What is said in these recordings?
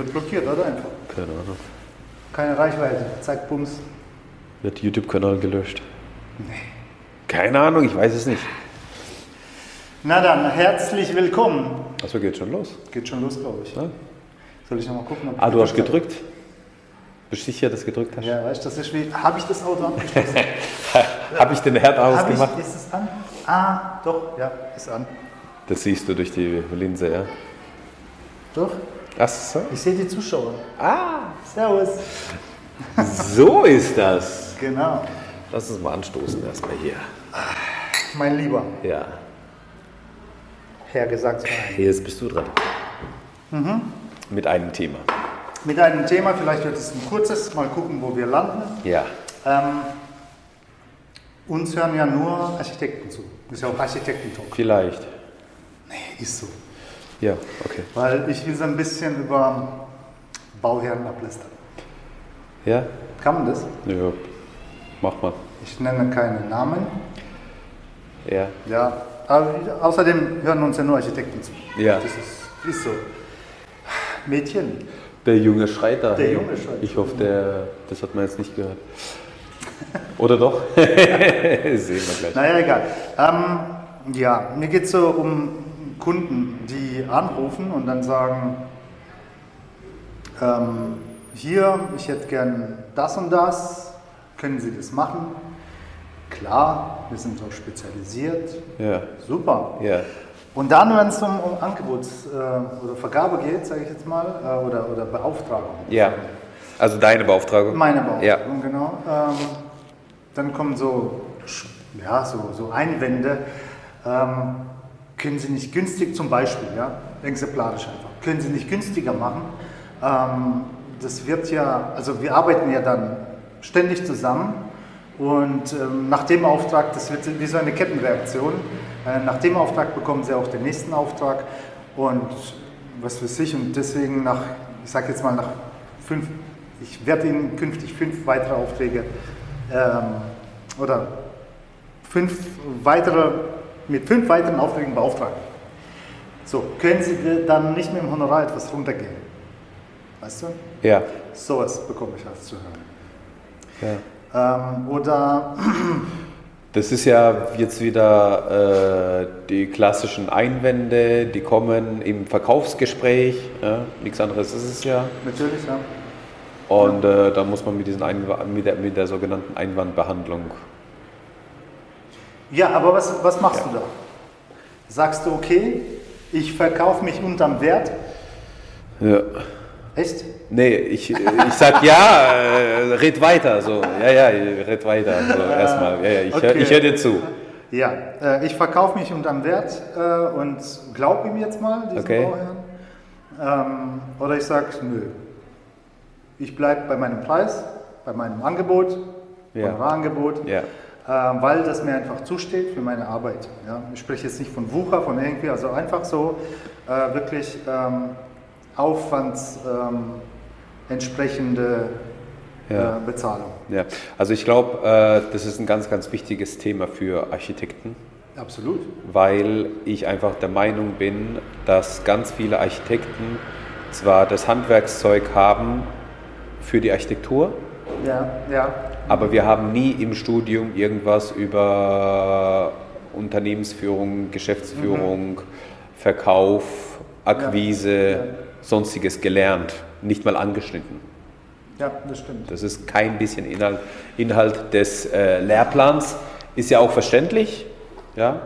wird blockiert, oder einfach? Keine Ahnung. Keine Reichweite. Zack, Bums. Wird YouTube-Kanal gelöscht? Keine Ahnung, ich weiß es nicht. Na dann, herzlich willkommen. Achso, geht schon los. Geht schon los, glaube ich. Ja? Soll ich nochmal gucken? Ah, du hast habe? gedrückt? Bist du sicher, dass du gedrückt hast? Ja, weißt du, das ist wie. Habe ich das Auto angeschlossen? Habe ich den Herd ausgemacht? ich, ist es an? Ah, doch, ja, ist an. Das siehst du durch die Linse, ja? Doch, So. ich sehe die Zuschauer. Ah, Servus. so ist das. Genau. Lass uns mal anstoßen erstmal hier. Mein Lieber, Ja. Herr Gesangsverein. Jetzt bist du dran. Mit einem Thema. Mit einem Thema, vielleicht wird es ein kurzes, mal gucken, wo wir landen. Ja. Ähm, uns hören ja nur Architekten zu. Ist ja auch Architektentalk. Vielleicht. Nee, ist so. Ja, okay. Weil ich will so ein bisschen über Bauherren ablästern. Ja? Kann man das? Ja. Mach mal. Ich nenne keine Namen. Ja. Ja, aber außerdem hören uns ja nur Architekten zu. Ja. Das ist, ist so. Mädchen. Der Junge schreit da. Der Junge schreit. Ich hoffe, der, das hat man jetzt nicht gehört. Oder doch? Sehen wir gleich. Naja, egal. Ähm, ja, mir geht es so um Kunden, die anrufen und dann sagen, ähm, hier, ich hätte gern das und das, können Sie das machen? Klar, wir sind so spezialisiert, Ja. super. Ja. Und dann, wenn es um, um Angebots- äh, oder Vergabe geht, sage ich jetzt mal, äh, oder, oder Beauftragung. Ja. Also deine Beauftragung? Meine Beauftragung, Ja. genau. Ähm, dann kommen so, ja, so, so Einwände. Ähm, können Sie nicht günstig, zum Beispiel, ja, exemplarisch einfach, können Sie nicht günstiger machen? Ähm, das wird ja, also wir arbeiten ja dann ständig zusammen. Und ähm, nach dem Auftrag, das wird wie so eine Kettenreaktion, äh, nach dem Auftrag bekommen Sie auch den nächsten Auftrag. Und was weiß ich und deswegen nach, ich sage jetzt mal nach fünf, ich werde Ihnen künftig fünf weitere Aufträge ähm, oder fünf weitere, mit fünf weiteren Aufträgen beauftragen. So, können Sie dann nicht mit dem Honorar etwas runtergehen? Weißt du? Ja. Sowas bekomme ich als zu hören. ja. Ähm, oder, Das ist ja jetzt wieder äh, die klassischen Einwände, die kommen im Verkaufsgespräch. Ja? Nichts anderes ist es ja. natürlich, ja. Und äh, da muss man mit, diesen mit, der, mit der sogenannten Einwandbehandlung. Ja, aber was, was machst du da? Sagst du, okay, ich verkaufe mich unterm Wert? Ja. Echt? Nee, ich, ich sag ja, äh, red weiter. So. Ja, ja, red weiter. So, erstmal. Ja, ja, ich, Okay. höre dir zu. Ja, äh, ich verkaufe mich unterm Wert äh, und glaub ihm jetzt mal, diesen Okay. Bauherrn. Ähm, oder ich sage, nö. Ich bleibe bei meinem Preis, bei meinem Angebot, Ja. Honorarangebot, Ja. Äh, weil das mir einfach zusteht für meine Arbeit. Ja? Ich spreche jetzt nicht von Wucher, von irgendwie, also einfach so äh, wirklich ähm, Aufwands ähm, entsprechende Ja. äh, Bezahlung. Ja. Also ich glaube, äh, das ist ein ganz, ganz wichtiges Thema für Architekten. Absolut. weil ich einfach der Meinung bin, dass ganz viele Architekten zwar das Handwerkszeug haben für die Architektur, Ja, ja. Aber wir haben nie im Studium irgendwas über Unternehmensführung, Geschäftsführung, Verkauf, Akquise, Mhm. Ja. sonstiges gelernt, nicht mal angeschnitten. Ja, das stimmt. Das ist kein bisschen Inhalt, Inhalt des äh, Lehrplans, ist ja auch verständlich. Ja,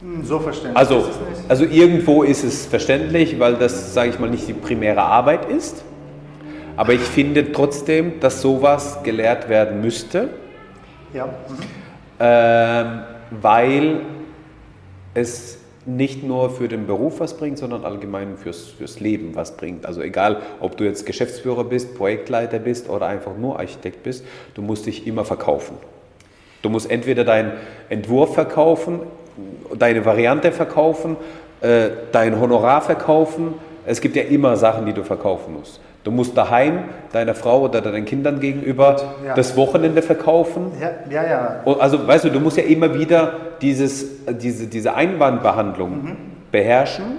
Hm, So verständlich Also, also irgendwo ist es verständlich, weil das, sage ich mal, nicht die primäre Arbeit ist. Aber ich finde trotzdem, dass sowas gelehrt werden müsste, Ja. Mhm. ähm, weil es nicht nur für den Beruf was bringt, sondern allgemein fürs, fürs Leben was bringt. Also egal, ob du jetzt Geschäftsführer bist, Projektleiter bist oder einfach nur Architekt bist, du musst dich immer verkaufen. Du musst entweder deinen Entwurf verkaufen, deine Variante verkaufen, äh, dein Honorar verkaufen. Es gibt ja immer Sachen, die du verkaufen musst. Du musst daheim deiner Frau oder deinen Kindern gegenüber Ja. das Wochenende verkaufen. Ja, ja, ja. Also, weißt du, du musst ja immer wieder dieses, diese, diese Einwandbehandlung beherrschen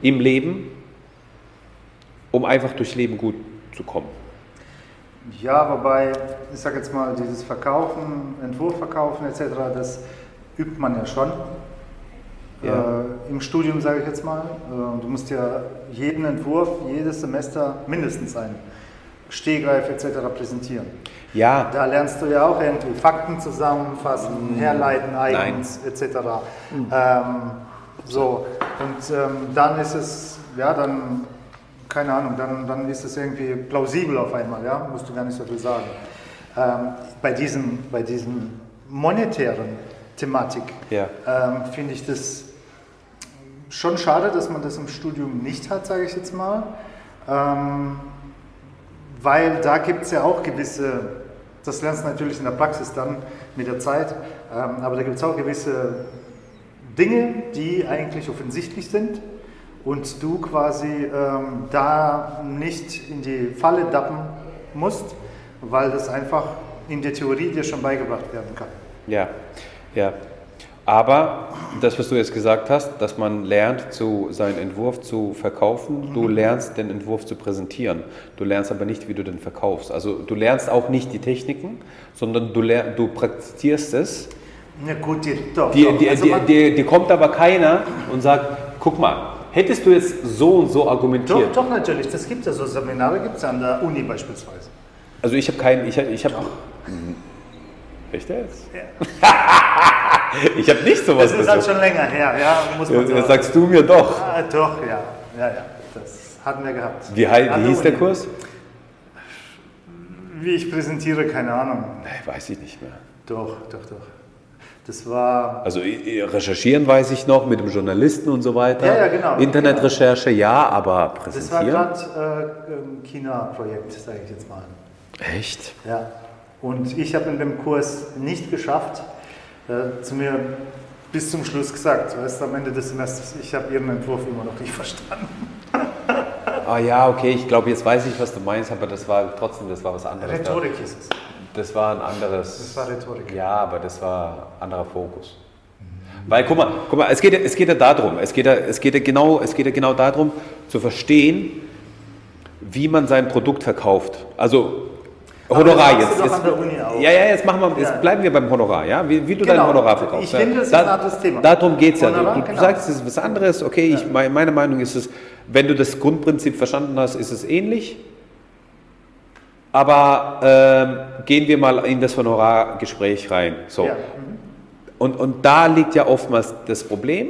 im Leben. um einfach durchs Leben gut zu kommen. Ja, wobei, ich sage jetzt mal, dieses Verkaufen, Entwurf verkaufen etc., das übt man ja schon. Ja. Äh, Im Studium sage ich jetzt mal. Äh, du musst ja jeden Entwurf, jedes Semester mindestens einen Stehgreif etc. präsentieren. Ja, Da lernst du ja auch irgendwie Fakten zusammenfassen, herleiten eigens etc. Ähm, so, und ähm, dann ist es, ja, dann, keine Ahnung, dann, dann ist es irgendwie plausibel auf einmal, ja, musst du gar nicht so viel sagen. Ähm, bei, diesem, bei diesem monetären Thematik Ja. ähm, finde ich das schon schade, dass man das im Studium nicht hat, sage ich jetzt mal. Ähm, weil da gibt es ja auch gewisse, das lernst du natürlich in der Praxis dann mit der Zeit, ähm, aber da gibt es auch gewisse Dinge, die eigentlich offensichtlich sind und du quasi ähm, da nicht in die Falle dappen musst, weil das einfach in der Theorie dir schon beigebracht werden kann. Ja, ja. Aber das, was du jetzt gesagt hast, dass man lernt, zu, seinen Entwurf zu verkaufen, du lernst den Entwurf zu präsentieren. Du lernst aber nicht, wie du den verkaufst. Also du lernst auch nicht die Techniken, sondern du, lern, du praktizierst es. Ja gut, die, doch, Die, doch. die, Also die, die, kommt aber keiner und sagt, guck mal, hättest du jetzt so und so argumentiert. Doch, doch, natürlich. Das gibt es ja so Seminare, gibt es an der Uni beispielsweise. Also ich habe keinen, ich ich habe, echt jetzt? ich habe nicht sowas Das ist halt schon länger her, ja, muss man Das sagen. sagst du mir doch. Ah, doch, ja, ja, ja, das hatten wir gehabt. Wie, hei- wie hieß der. Kurs? Wie ich präsentiere, keine Ahnung. Nee, weiß ich nicht mehr. Doch, doch, doch. Das war, Also recherchieren weiß ich noch mit dem Journalisten und so weiter. Ja, ja, genau, Internetrecherche, ja, aber das war präsentieren. gerade äh, ein China-Projekt, sage ich jetzt mal. Echt? Ja. Und ich habe in dem Kurs nicht geschafft, äh, zu mir bis zum Schluss gesagt, weißt am Ende des Semesters, ich habe Ihren Entwurf immer noch nicht verstanden. Ah ja, okay, ich glaube, jetzt weiß ich, was du meinst, aber das war trotzdem, das war was anderes. Rhetorik hieß es. Das war ein anderes. Das war Rhetorik. Ja, aber das war ein anderer Fokus. Weil, guck mal, guck mal es, geht, ja- es geht ja darum, es geht ja, es, geht ja genau, es geht ja genau darum, zu verstehen, wie man sein Produkt verkauft. Also, Honorar jetzt. jetzt. Ja, ja, jetzt, machen wir, jetzt Ja. bleiben wir beim Honorar, ja? Wie, wie du Genau. dein Honorar verkaufst. Ich finde, das ist ja. ein anderes Thema. Darum geht es ja. Du, du genau. sagst, es ist was anderes, okay, ich, me- meine Meinung ist es, wenn du das Grundprinzip verstanden hast, ist es ähnlich. Aber ähm, gehen wir mal in das Honorargespräch rein. So. Ja. Und, und da liegt ja oftmals das Problem,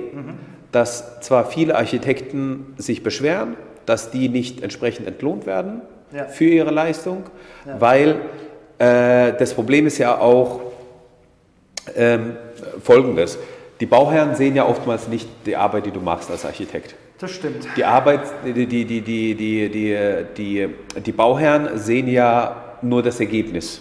dass zwar viele Architekten sich beschweren, dass die nicht entsprechend entlohnt werden Ja. für ihre Leistung, weil äh, das Problem ist ja auch ähm, folgendes. Die Bauherren sehen ja oftmals nicht die Arbeit, die du machst als Architekt. Das stimmt. Die Arbeit, die, die, die, die, die, die, die, die Bauherren sehen ja nur das Ergebnis.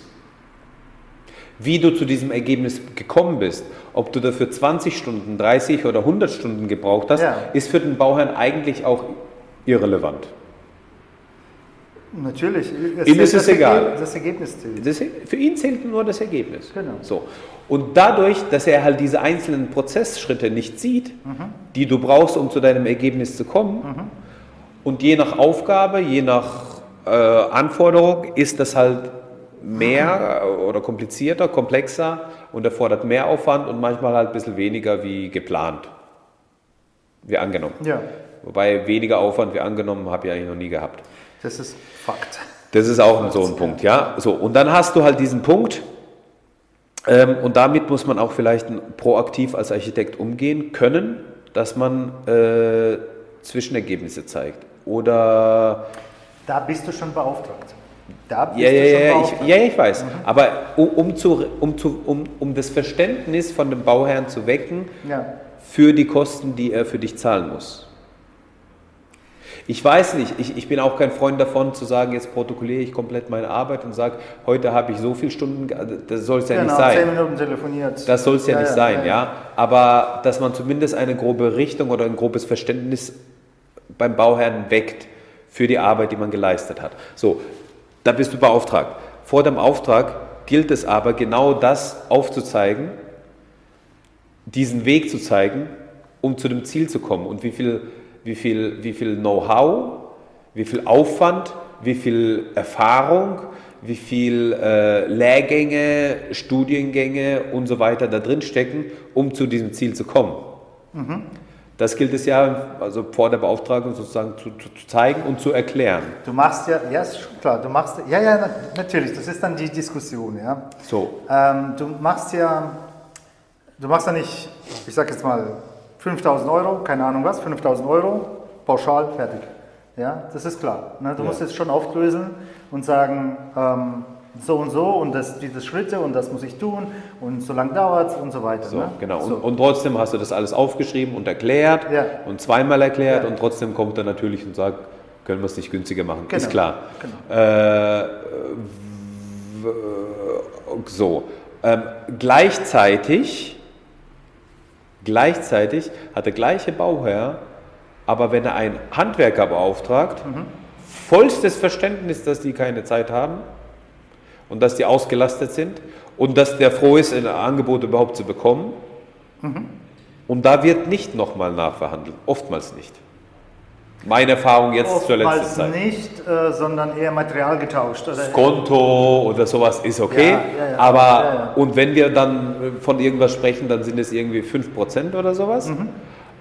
Wie du zu diesem Ergebnis gekommen bist, ob du dafür 20 Stunden, 30 oder 100 Stunden gebraucht hast, Ja. ist für den Bauherrn eigentlich auch irrelevant. Natürlich. Ihm zählt ist es das egal. Ergebnis- Das Ergebnis zählt. Das, für ihn zählt nur das Ergebnis. Genau. So. Und dadurch, dass er halt diese einzelnen Prozessschritte nicht sieht, die du brauchst, um zu deinem Ergebnis zu kommen, und je nach Aufgabe, je nach äh, Anforderung ist das halt mehr äh, oder komplizierter, komplexer und erfordert mehr Aufwand und manchmal halt ein bisschen weniger wie geplant, wie angenommen. Ja, Wobei weniger Aufwand wie angenommen habe ich eigentlich noch nie gehabt. Das ist Fakt. Das ist auch so ein Punkt, ja. So, und dann hast du halt diesen Punkt, ähm, und damit muss man auch vielleicht proaktiv als Architekt umgehen können, dass man äh, Zwischenergebnisse zeigt. Oder, Da bist du schon beauftragt. Da bist ja, ja, du schon ja, ich, beauftragt. ja, ich weiß, aber um, um, zu, um, zu, um, um das Verständnis von dem Bauherrn zu wecken, Ja. für die Kosten, die er für dich zahlen muss. Ich weiß nicht, ich, ich bin auch kein Freund davon zu sagen, jetzt protokolliere ich komplett meine Arbeit und sage, heute habe ich so viele Stunden, ge- das soll es ja genau, nicht sein. zehn Minuten telefoniert. Das soll es ja, Ja, nicht ja, sein, ja, ja, Aber dass man zumindest eine grobe Richtung oder ein grobes Verständnis beim Bauherrn weckt für die Arbeit, die man geleistet hat. So, da bist du beauftragt. Vor dem Auftrag gilt es aber, genau das aufzuzeigen, diesen Weg zu zeigen, um zu dem Ziel zu kommen und wie viel, wie viel, wie viel Know-how, wie viel Aufwand, wie viel Erfahrung, wie viel äh, Lehrgänge, Studiengänge und so weiter da drin stecken, um zu diesem Ziel zu kommen. Mhm. Das gilt es ja also vor der Beauftragung sozusagen zu, zu, zu, zeigen und zu erklären. Du machst ja, ja, ist schon klar, du machst, ja, ja, natürlich, das ist dann die Diskussion, ja. So. Ähm, du machst ja, du machst ja nicht, ich sag jetzt mal, 5000 Euro, keine Ahnung was, 5000 Euro, pauschal, fertig. Ja, das ist klar. Ne? Du ja. musst jetzt schon aufdröseln und sagen, ähm, so und so und das, diese Schritte und das muss ich tun und so lange dauert es und so weiter. So, ne? genau. So. Und, und, trotzdem hast du das alles aufgeschrieben und erklärt ja. und zweimal erklärt ja. und trotzdem kommt er natürlich und sagt, können wir es nicht günstiger machen. Genau. Ist klar. Genau. Äh, so. Ähm, gleichzeitig, gleichzeitig hat der gleiche Bauherr, aber wenn er einen Handwerker beauftragt, mhm. vollstes Verständnis, dass die keine Zeit haben, und dass die ausgelastet sind und dass der froh ist, ein Angebot überhaupt zu bekommen. Mhm. Und da wird nicht nochmal nachverhandelt, oftmals nicht. Meine Erfahrung jetzt Oftmals zur letzten Zeit. nicht, äh, sondern eher Material getauscht. Oder? Das Konto oder sowas ist okay. Ja, ja, ja. Aber, und wenn wir dann von irgendwas sprechen, dann sind es irgendwie 5% oder sowas. Mhm.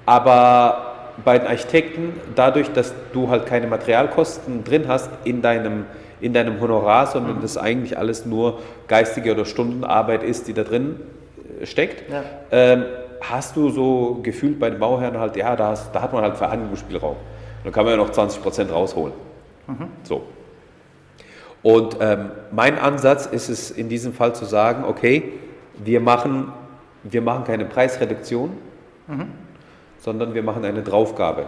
Aber bei den Architekten, dadurch, dass du halt keine Materialkosten drin hast in deinem in deinem Honorar, sondern mhm. das eigentlich alles nur geistige oder Stundenarbeit ist, die da drin äh, steckt. Ähm, hast du so gefühlt bei den Bauherren halt, ja, da, hast, da hat man halt Verhandlungsspielraum. Da kann man ja noch 20 Prozent rausholen. Mhm. So. Und ähm, mein Ansatz ist es in diesem Fall zu sagen, okay, wir machen, wir machen keine Preisreduktion, mhm. sondern wir machen eine Draufgabe.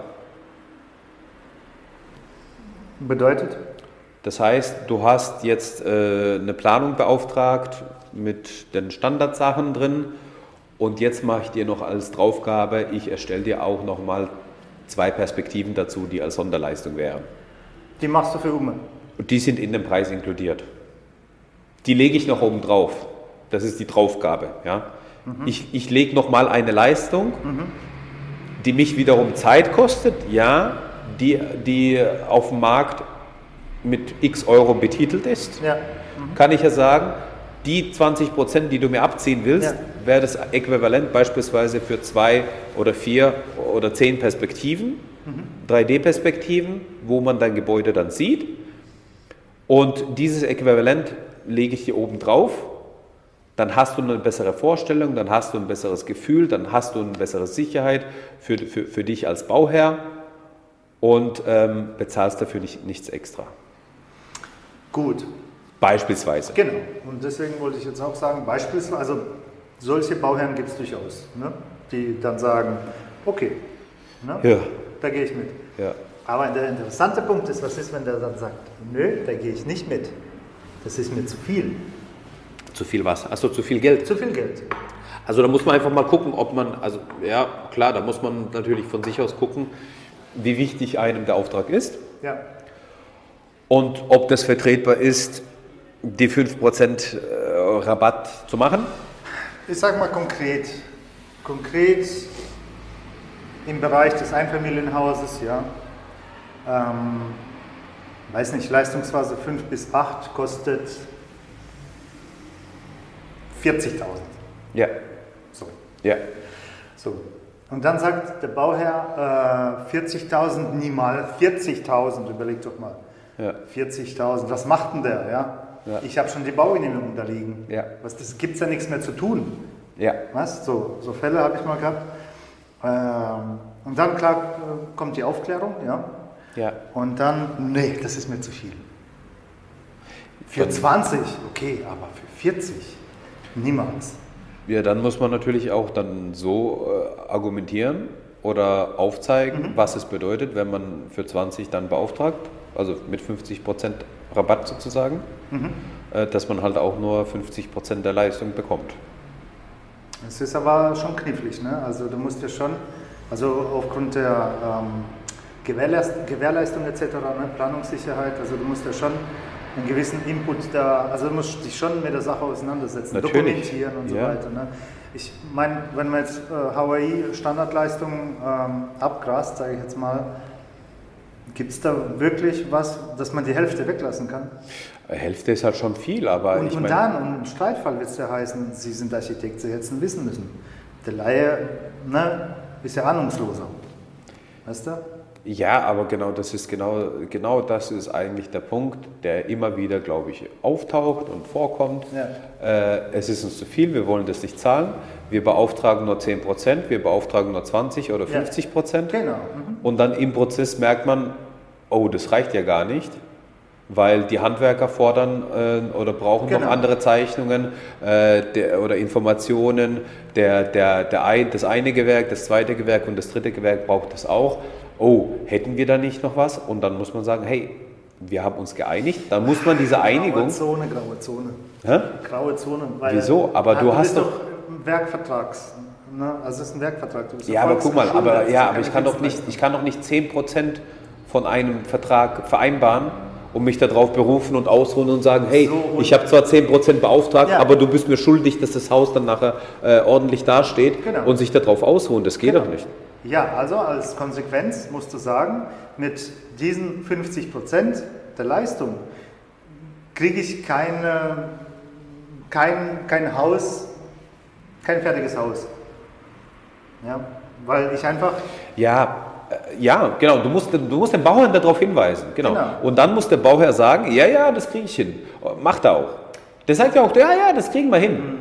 Bedeutet? Das heißt, du hast jetzt äh, eine Planung beauftragt mit den Standardsachen drin und jetzt mache ich dir noch als Draufgabe, ich erstelle dir auch nochmal zwei Perspektiven dazu, die als Sonderleistung wären. Die machst du für Ume? Und die sind in dem Preis inkludiert. Die lege ich noch oben drauf. Das ist die Draufgabe. Ja? Mhm. Ich, ich lege nochmal eine Leistung, mhm. die mich wiederum Zeit kostet, ja, die, die auf dem Markt mit x Euro betitelt ist, ja. mhm. kann ich ja sagen, die 20 Prozent, die du mir abziehen willst, ja. wäre das äquivalent beispielsweise für zwei oder vier oder zehn Perspektiven, mhm. 3D-Perspektiven, wo man dein Gebäude dann sieht. Und dieses Äquivalent lege ich hier oben drauf. Dann hast du eine bessere Vorstellung, dann hast du ein besseres Gefühl, dann hast du eine bessere Sicherheit für, für, für dich als Bauherr und ähm, bezahlst dafür nicht, nichts extra. Gut. Beispielsweise. Genau. Und deswegen wollte ich jetzt auch sagen, beispielsweise, also solche Bauherren gibt es durchaus, ne? die dann sagen, okay, ne? ja. da gehe ich mit. Ja. Aber der interessante Punkt ist, was ist, wenn der dann sagt, nö, da gehe ich nicht mit. Das ist mir zu viel. Zu viel was? Achso, zu viel Geld? Zu viel Geld. Also da muss man einfach mal gucken, ob man, also ja, klar, da muss man natürlich von sich aus gucken, wie wichtig einem der Auftrag ist. Ja und ob das vertretbar ist, die 5% äh, Rabatt zu machen? Ich sage mal konkret. Konkret im Bereich des Einfamilienhauses, ja. Ähm, weiß nicht, Leistungsphase 5 bis 8 kostet 40.000. Ja. So. Ja. So. Und dann sagt der Bauherr äh, 40.000 niemals, 40.000, überleg doch mal. Ja. 40.000, was macht denn der? Ja? Ja. Ich habe schon die Baugenehmigung da liegen. Ja. Was, das gibt es ja nichts mehr zu tun. Ja. Was? So, so Fälle habe ich mal gehabt. Ähm, und dann, klar, kommt die Aufklärung, ja. Ja. Und dann, nee, das ist mir zu viel. Für 20, okay, aber für 40, niemals. Ja, dann muss man natürlich auch dann so äh, argumentieren oder aufzeigen, mhm. was es bedeutet, wenn man für 20 dann beauftragt also mit 50% Rabatt sozusagen, mhm. äh, dass man halt auch nur 50% der Leistung bekommt. Es ist aber schon knifflig, ne? Also du musst ja schon, also aufgrund der ähm, Gewährleist Gewährleistung etc., ne? Planungssicherheit, also du musst ja schon einen gewissen Input da, also du musst dich schon mit der Sache auseinandersetzen, Natürlich. dokumentieren und so ja. weiter. Ne? Ich meine, wenn man jetzt äh, Hawaii Standardleistungen ähm, abgrast, sage ich jetzt mal, Gibt es da wirklich was, dass man die Hälfte weglassen kann? Hälfte ist halt schon viel, aber Und, ich und dann, im Streitfall wird es ja heißen, Sie sind Architekt, Sie hätten wissen müssen. Der Laie ne, ist ja ahnungsloser. Weißt du? Ja, aber genau das ist genau, genau das ist eigentlich der Punkt, der immer wieder, glaube ich, auftaucht und vorkommt. Ja. Äh, es ist uns zu viel, wir wollen das nicht zahlen. Wir beauftragen nur 10 Prozent, wir beauftragen nur 20 oder Ja. 50 Prozent. Genau. Mhm. Und dann im Prozess merkt man, oh, das reicht ja gar nicht, weil die Handwerker fordern äh, oder brauchen Genau. noch andere Zeichnungen äh, der, oder Informationen. Der, der, der ein, das eine Gewerk, das zweite Gewerk und das dritte Gewerk braucht das auch. Oh, hätten wir da nicht noch was? Und dann muss man sagen, hey, wir haben uns geeinigt. Dann muss man diese Graue Einigung. Zone, graue Zone. Hä? Graue Zone. Weil, Wieso? Aber du du hast doch- Werkvertrags. Ne? Also es ist ein Werkvertrag. Du bist Ja, aber guck mal, aber, ja, aber ich kann doch nicht, ich kann doch nicht 10% von einem Vertrag vereinbaren und mich darauf berufen und ausruhen und sagen, hey, So, und- ich habe zwar 10% beauftragt, Ja. aber du bist mir schuldig, dass das Haus dann nachher äh, ordentlich dasteht Genau. und sich darauf ausruhen. Das geht Genau. doch nicht. Ja, also als Konsequenz musst du sagen, mit diesen 50 Prozent der Leistung kriege ich keine, kein, kein Haus, kein fertiges Haus. Ja, weil ich einfach, Ja, äh, ja, genau. Du musst, du musst den Bauherrn darauf hinweisen. Genau. Genau. Und dann muss der Bauherr sagen, ja, ja, das kriege ich hin. Macht er auch. Der sagt ja auch, ja, ja, das kriegen wir hin.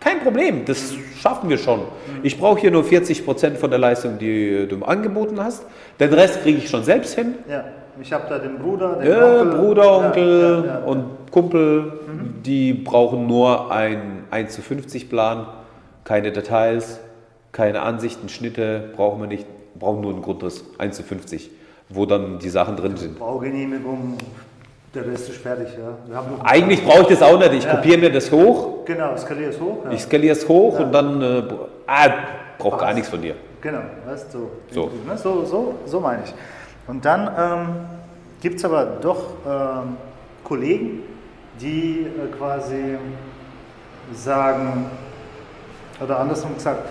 Kein Problem, das schaffen wir schon. Ich brauche hier nur 40 Prozent von der Leistung, die du angeboten hast. Den Rest kriege ich schon selbst hin. ja, ich habe da den Bruder, den Ja, Onkel, Bruder, Onkel ja, ja, und Kumpel, die brauchen nur einen 1 zu 50 Plan, keine Details, keine Ansichten, Schnitte, brauchen wir nicht, brauchen nur einen Grundriss, 1 zu 50, wo dann die Sachen drin sind. Baugenehmigung, der Rest ist fertig. Ja. Eigentlich brauche ich das auch nicht, ich Ja. kopiere mir das hoch, Genau, skalier es hoch. Ja. ich skaliere es hoch Ja. und dann, äh, ah, braucht gar nichts von dir. Genau, weißt du, So. Ne, so, so, so meine ich. Und dann ähm, gibt es aber doch ähm, Kollegen, die äh, quasi sagen, oder andersrum gesagt,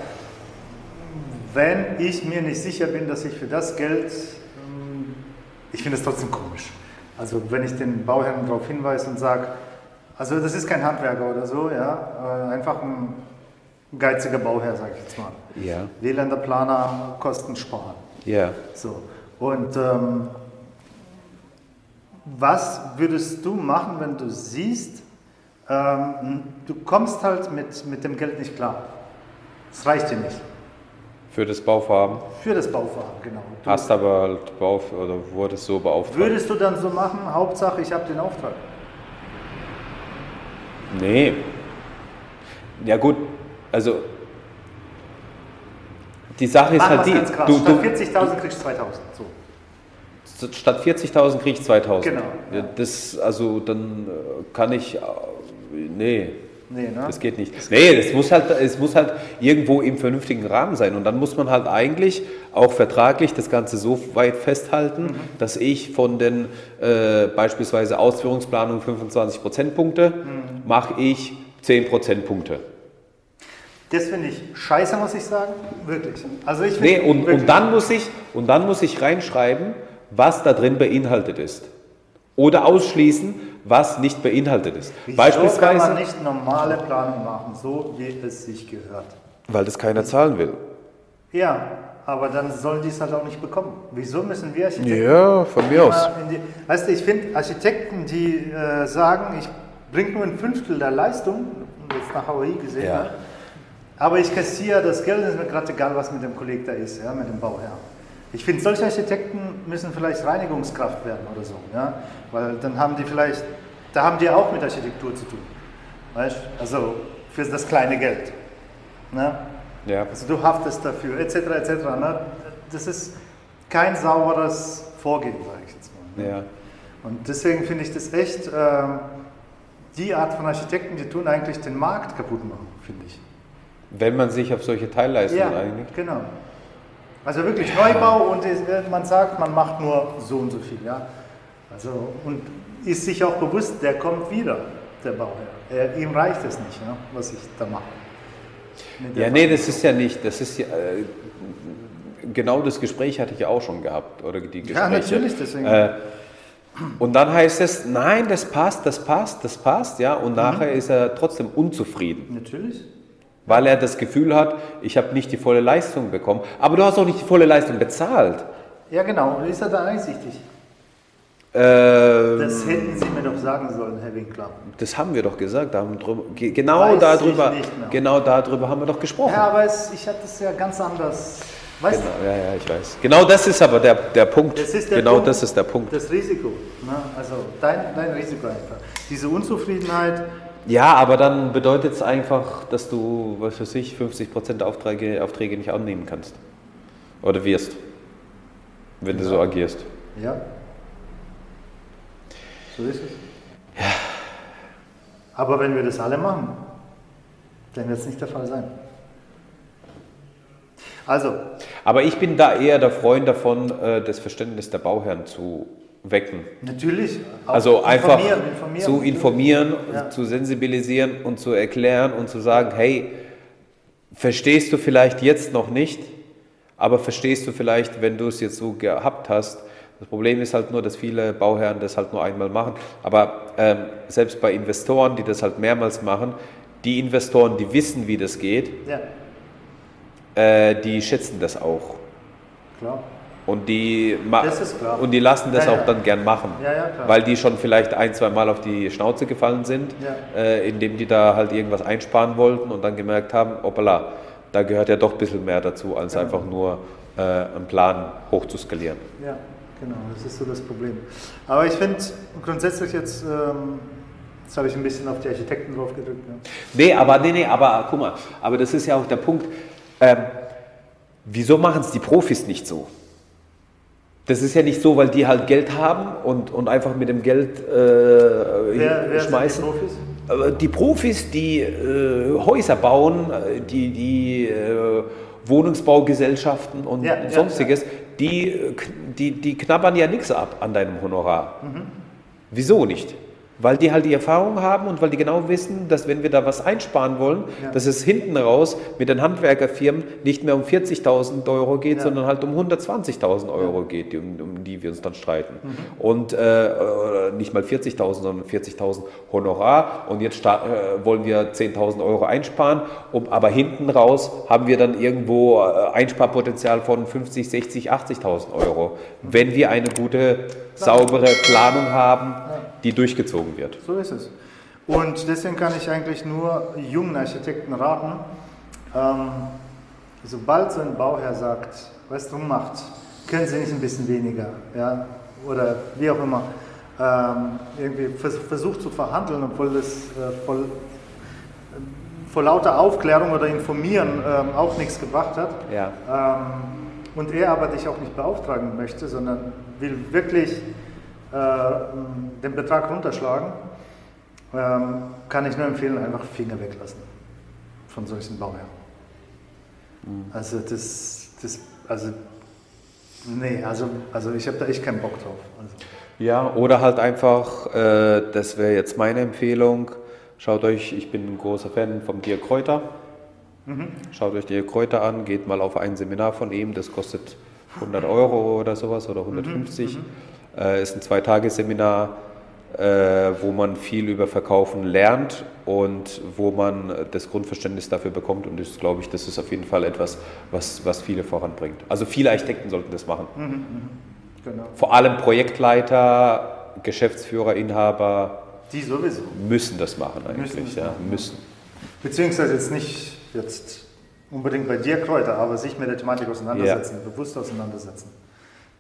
wenn ich mir nicht sicher bin, dass ich für das Geld, ähm, ich finde es trotzdem komisch. Also wenn ich den Bauherrn darauf hinweise und sage, also das ist kein Handwerker oder so, ja, äh, einfach ein geiziger Bauherr, sage ich jetzt mal. Ja. Wählender Planer Kosten sparen. Ja. So. Und ähm, was würdest du machen, wenn du siehst, ähm, du kommst halt mit, mit dem Geld nicht klar. Es reicht dir nicht. Für das Bauvorhaben Für das Bauvorhaben, genau. Du, hast aber halt Bau oder wurdest so beauftragt. würdest du dann so machen, Hauptsache ich habe den Auftrag. Nee. Ja gut, also die Sache ist Mach halt was die, krass. du, Statt du, 40.000 kriegst du 2.000. So. statt 40.000 krieg ich 2.000. Genau, Ja, ja. Das, also dann äh, kann ich, äh, nee, Nee, ne? das geht nicht. Nee, es muss, halt, es muss halt irgendwo im vernünftigen Rahmen sein und dann muss man halt eigentlich auch vertraglich das Ganze so weit festhalten, Mhm. dass ich von den äh, beispielsweise Ausführungsplanung 25 Prozentpunkte Mhm. mache ich 10 Prozentpunkte. Das finde ich scheiße, muss ich sagen. Wirklich. Also ich Nee, und, wirklich- und, dann muss ich, und dann muss ich reinschreiben, was da drin beinhaltet ist. Oder ausschließen, was nicht beinhaltet ist. Wieso kann Beispielsweise, man nicht normale Planung machen, so wie es sich gehört? weil das keiner zahlen will. Ja, aber dann sollen die es halt auch nicht bekommen. Wieso müssen wir Architekten Ja, von mir aus. die, Weißt du, ich finde Architekten, die äh, sagen, ich bringe nur ein Fünftel der Leistung, jetzt nach Hawaii gesehen, Ja. ne? aber ich kassiere das Geld, ist mir gerade egal, was mit dem Kollegen da ist, ja, mit dem Bauherr. Ich finde, solche Architekten müssen vielleicht Reinigungskraft werden oder so, ja, weil dann haben die vielleicht, da haben die auch mit Architektur zu tun, weißt also für das kleine Geld. Ne? Ja. Also du haftest dafür, etc. etc. Ne? Das ist kein sauberes Vorgehen, sage ich jetzt mal. Ja. Und deswegen finde ich das echt, ähm, die Art von Architekten, die tun eigentlich den Markt kaputt machen, finde ich. Wenn man sich auf solche Teilleistungen einigt. genau. Also wirklich Neubau und äh, man sagt, man macht nur so und so viel, ja. Also und ist sich auch bewusst, der kommt wieder, der Bauherr. Er, ihm reicht es nicht, ja, was ich da mache. Ja, nee, das ist ja nicht, das ist ja, äh, genau das Gespräch hatte ich ja auch schon gehabt. Oder die Gespräche. Ja, natürlich, deswegen. Äh, und dann heißt es, nein, das passt, das passt, das passt, ja. Und nachher ist er trotzdem unzufrieden, Natürlich. Weil er das Gefühl hat, ich habe nicht die volle Leistung bekommen. Aber du hast auch nicht die volle Leistung bezahlt. Ja, genau. Und ist er da einsichtig? Ähm, Das hätten Sie mir doch sagen sollen, Herr Winkler. das haben wir doch gesagt. Haben drüber, genau Weiß darüber, genau darüber haben wir doch gesprochen. Ja, aber es, ich hatte es ja ganz anders. Weißt Genau, ja, ja, ich weiß. Genau das ist aber der, der Punkt. Das ist der genau Punkt. das ist der Punkt. du, das Risiko. Ne? Also dein, dein Risiko einfach. Diese Unzufriedenheit. Ja, aber dann bedeutet es einfach, dass du, was für sich, 50% der Aufträge, Aufträge nicht annehmen kannst. Oder wirst. Wenn du so agierst. Ja. So ist es. Ja. Aber wenn wir das alle machen, dann wird es nicht der Fall sein. Also, Aber ich bin da eher der Freund davon, äh, das Verständnis der Bauherren zu wecken. natürlich. auch Also einfach informieren, informieren. zu informieren, Ja. zu sensibilisieren und zu erklären und zu sagen, hey, verstehst du vielleicht jetzt noch nicht, aber verstehst du vielleicht, wenn du es jetzt so gehabt hast. Das Problem ist halt nur, dass viele Bauherren das halt nur einmal machen. Aber ähm, selbst bei Investoren, die das halt mehrmals machen, die Investoren, die wissen, wie das geht, Ja, äh, die schätzen das auch. klar. Und die, und die lassen das Ja, auch ja. dann gern machen. Ja. Weil die schon vielleicht ein, zwei Mal auf die Schnauze gefallen sind, äh, indem die da halt irgendwas einsparen wollten und dann gemerkt haben, hoppala, da gehört ja doch ein bisschen mehr dazu, als Genau. einfach nur äh, einen Plan hochzuskalieren. Ja, genau, das ist so das Problem. Aber ich finde grundsätzlich jetzt, ähm, jetzt habe ich ein bisschen auf die Architekten drauf gedrückt. Ja. Nee, aber nee, nee, aber guck mal, aber das ist ja auch der Punkt. Ähm, wieso machen es die Profis nicht so? Das ist ja nicht so, weil die halt Geld haben und, und einfach mit dem Geld äh, Wer, wer schmeißen. die Profis? Aber die Profis, die äh, Häuser bauen, äh, die, die äh, Wohnungsbaugesellschaften und Ja, ja, sonstiges, Die, äh, die, die knabbern ja nichts ab an deinem Honorar. Mhm. Wieso nicht? Weil die halt die Erfahrung haben und weil die genau wissen, dass wenn wir da was einsparen wollen, Ja. dass es hinten raus mit den Handwerkerfirmen nicht mehr um 40.000 Euro geht, Ja. sondern halt um 120.000 Euro geht, die- um, um die wir uns dann streiten. Mhm. Und äh, äh, nicht mal 40.000, sondern 40.000 Honorar. Und jetzt äh, wollen wir 10.000 Euro einsparen, um, aber hinten raus haben wir dann irgendwo äh, Einsparpotenzial von 50, 60, 80.000 Euro, wenn wir eine gute, saubere Planung haben, die durchgezogen wird. So ist es. Und deswegen kann ich eigentlich nur jungen Architekten raten, ähm, sobald so ein Bauherr sagt, was drum macht, können Sie nicht ein bisschen weniger, ja, oder wie auch immer, ähm, irgendwie vers versucht zu verhandeln, obwohl das äh, voll, vor lauter Aufklärung oder Informieren ähm, auch nichts gebracht hat. Ja. Ähm, und er aber dich auch nicht beauftragen möchte, sondern will wirklich äh, den Betrag runterschlagen, ähm, kann ich nur empfehlen, einfach Finger weglassen von solchen Bauherren. Also das, das, also nee, also, also ich habe da echt keinen Bock drauf. Also, Ja, oder halt einfach, äh, das wäre jetzt meine Empfehlung, schaut euch, ich bin ein großer Fan vom Dirk Kräuter. Schaut euch Dirk Kräuter an, geht mal auf ein Seminar von ihm, das kostet 100 Euro oder sowas oder 150. Äh, ist ein Zweitagesseminar, äh, wo man viel über Verkaufen lernt und wo man das Grundverständnis dafür bekommt. Und das glaube ich, das ist auf jeden Fall etwas, was, was viele voranbringt. Also viele Architekten sollten das machen. genau. Vor allem Projektleiter, Geschäftsführer, Inhaber Die sowieso. müssen das machen eigentlich. Müssen ja, machen. müssen. Beziehungsweise jetzt nicht jetzt unbedingt bei dir Kräuter, aber sich mit der Thematik auseinandersetzen, bewusst auseinandersetzen.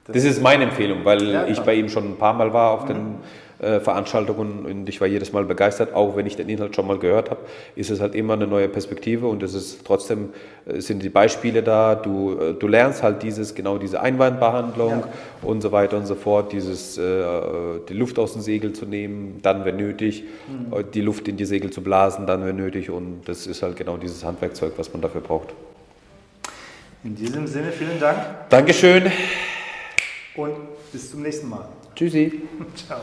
Das ist meine Empfehlung, weil Ja, ich bei ihm schon ein paar Mal war auf den äh, Veranstaltungen und ich war jedes Mal begeistert, auch wenn ich den Inhalt schon mal gehört habe, ist es halt immer eine neue Perspektive und es ist trotzdem äh, sind die Beispiele da. Du, äh, du lernst halt dieses genau diese Einwandbehandlung Ja. und so weiter und so fort, dieses äh, die Luft aus dem Segel zu nehmen, dann wenn nötig, Mhm. äh, die Luft in die Segel zu blasen, dann wenn nötig und das ist halt genau dieses Handwerkzeug, was man dafür braucht. In diesem Sinne vielen Dank Dankeschön. Und bis zum nächsten Mal. Tschüssi. Ciao.